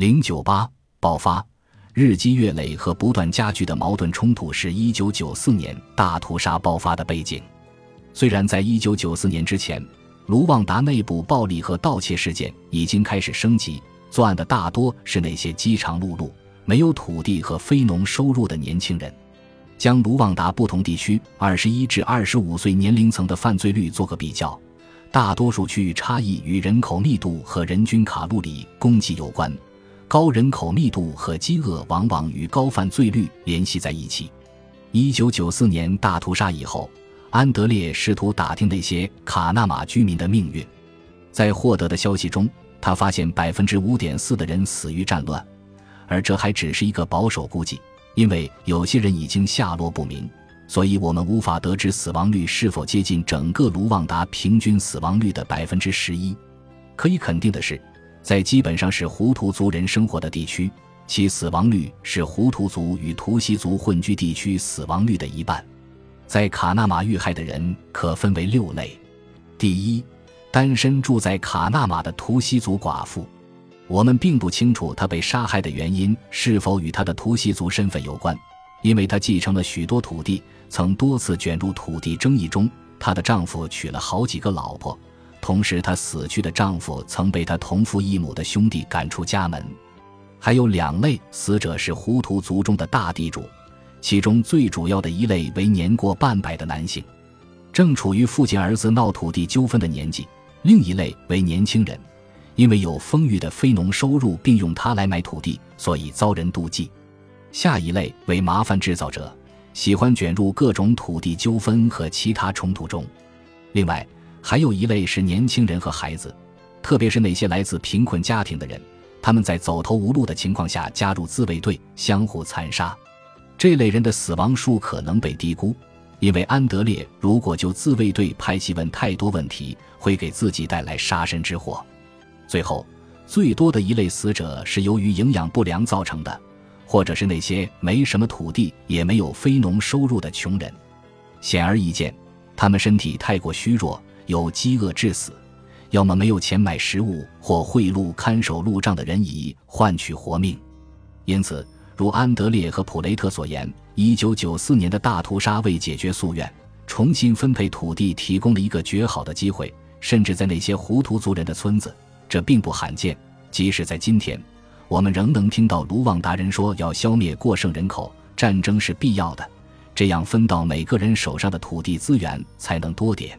零九八爆发，日积月累和不断加剧的矛盾冲突是一九九四年大屠杀爆发的背景。虽然在一九九四年之前，卢旺达内部暴力和盗窃事件已经开始升级，作案的大多是那些饥肠辘辘、没有土地和非农收入的年轻人。将卢旺达不同地区二十一至二十五岁年龄层的犯罪率做个比较，大多数区域差异与人口密度和人均卡路里供给有关。高人口密度和饥饿往往与高犯罪率联系在一起。一九九四年大屠杀以后。安德烈试图打听那些卡纳马居民的命运，在获得的消息中，他发现百分之五点四的人死于战乱，而这还只是一个保守估计，因为有些人已经下落不明，所以我们无法得知死亡率是否接近整个卢旺达平均死亡率的百分之十一。可以肯定的是，在基本上是胡图族人生活的地区，其死亡率是胡图族与图西族混居地区死亡率的一半。在卡纳马遇害的人可分为六类：第一，单身住在卡纳马的图西族寡妇，我们并不清楚她被杀害的原因是否与她的图西族身份有关，因为她继承了许多土地，曾多次卷入土地争议中。她的丈夫娶了好几个老婆，同时她死去的丈夫曾被她同父异母的兄弟赶出家门。还有两类死者是胡图族中的大地主。其中最主要的一类为年过半百的男性，正处于父亲儿子闹土地纠纷的年纪；另一类为年轻人，因为有丰裕的非农收入，并用它来买土地，所以遭人妒忌。下一类为麻烦制造者，喜欢卷入各种土地纠纷和其他冲突中。另外，还有一类是年轻人和孩子，特别是那些来自贫困家庭的人，他们在走投无路的情况下加入自卫队，相互残杀。这类人的死亡数可能被低估，因为安德烈如果就自卫队派系问太多问题，会给自己带来杀身之祸。最后，最多的一类死者是由于营养不良造成的，或者是那些没什么土地也没有非农收入的穷人。显而易见，他们身体太过虚弱，有饥饿致死，要么没有钱买食物，或贿赂看守路障的人以换取活命。因此。如安德烈和普雷特所言，一九九四年的大屠杀为解决夙愿、重新分配土地提供了一个绝好的机会。甚至在那些胡图族人的村子，这并不罕见。即使在今天，我们仍能听到卢旺达人说要消灭过剩人口，战争是必要的，这样分到每个人手上的土地资源才能多点。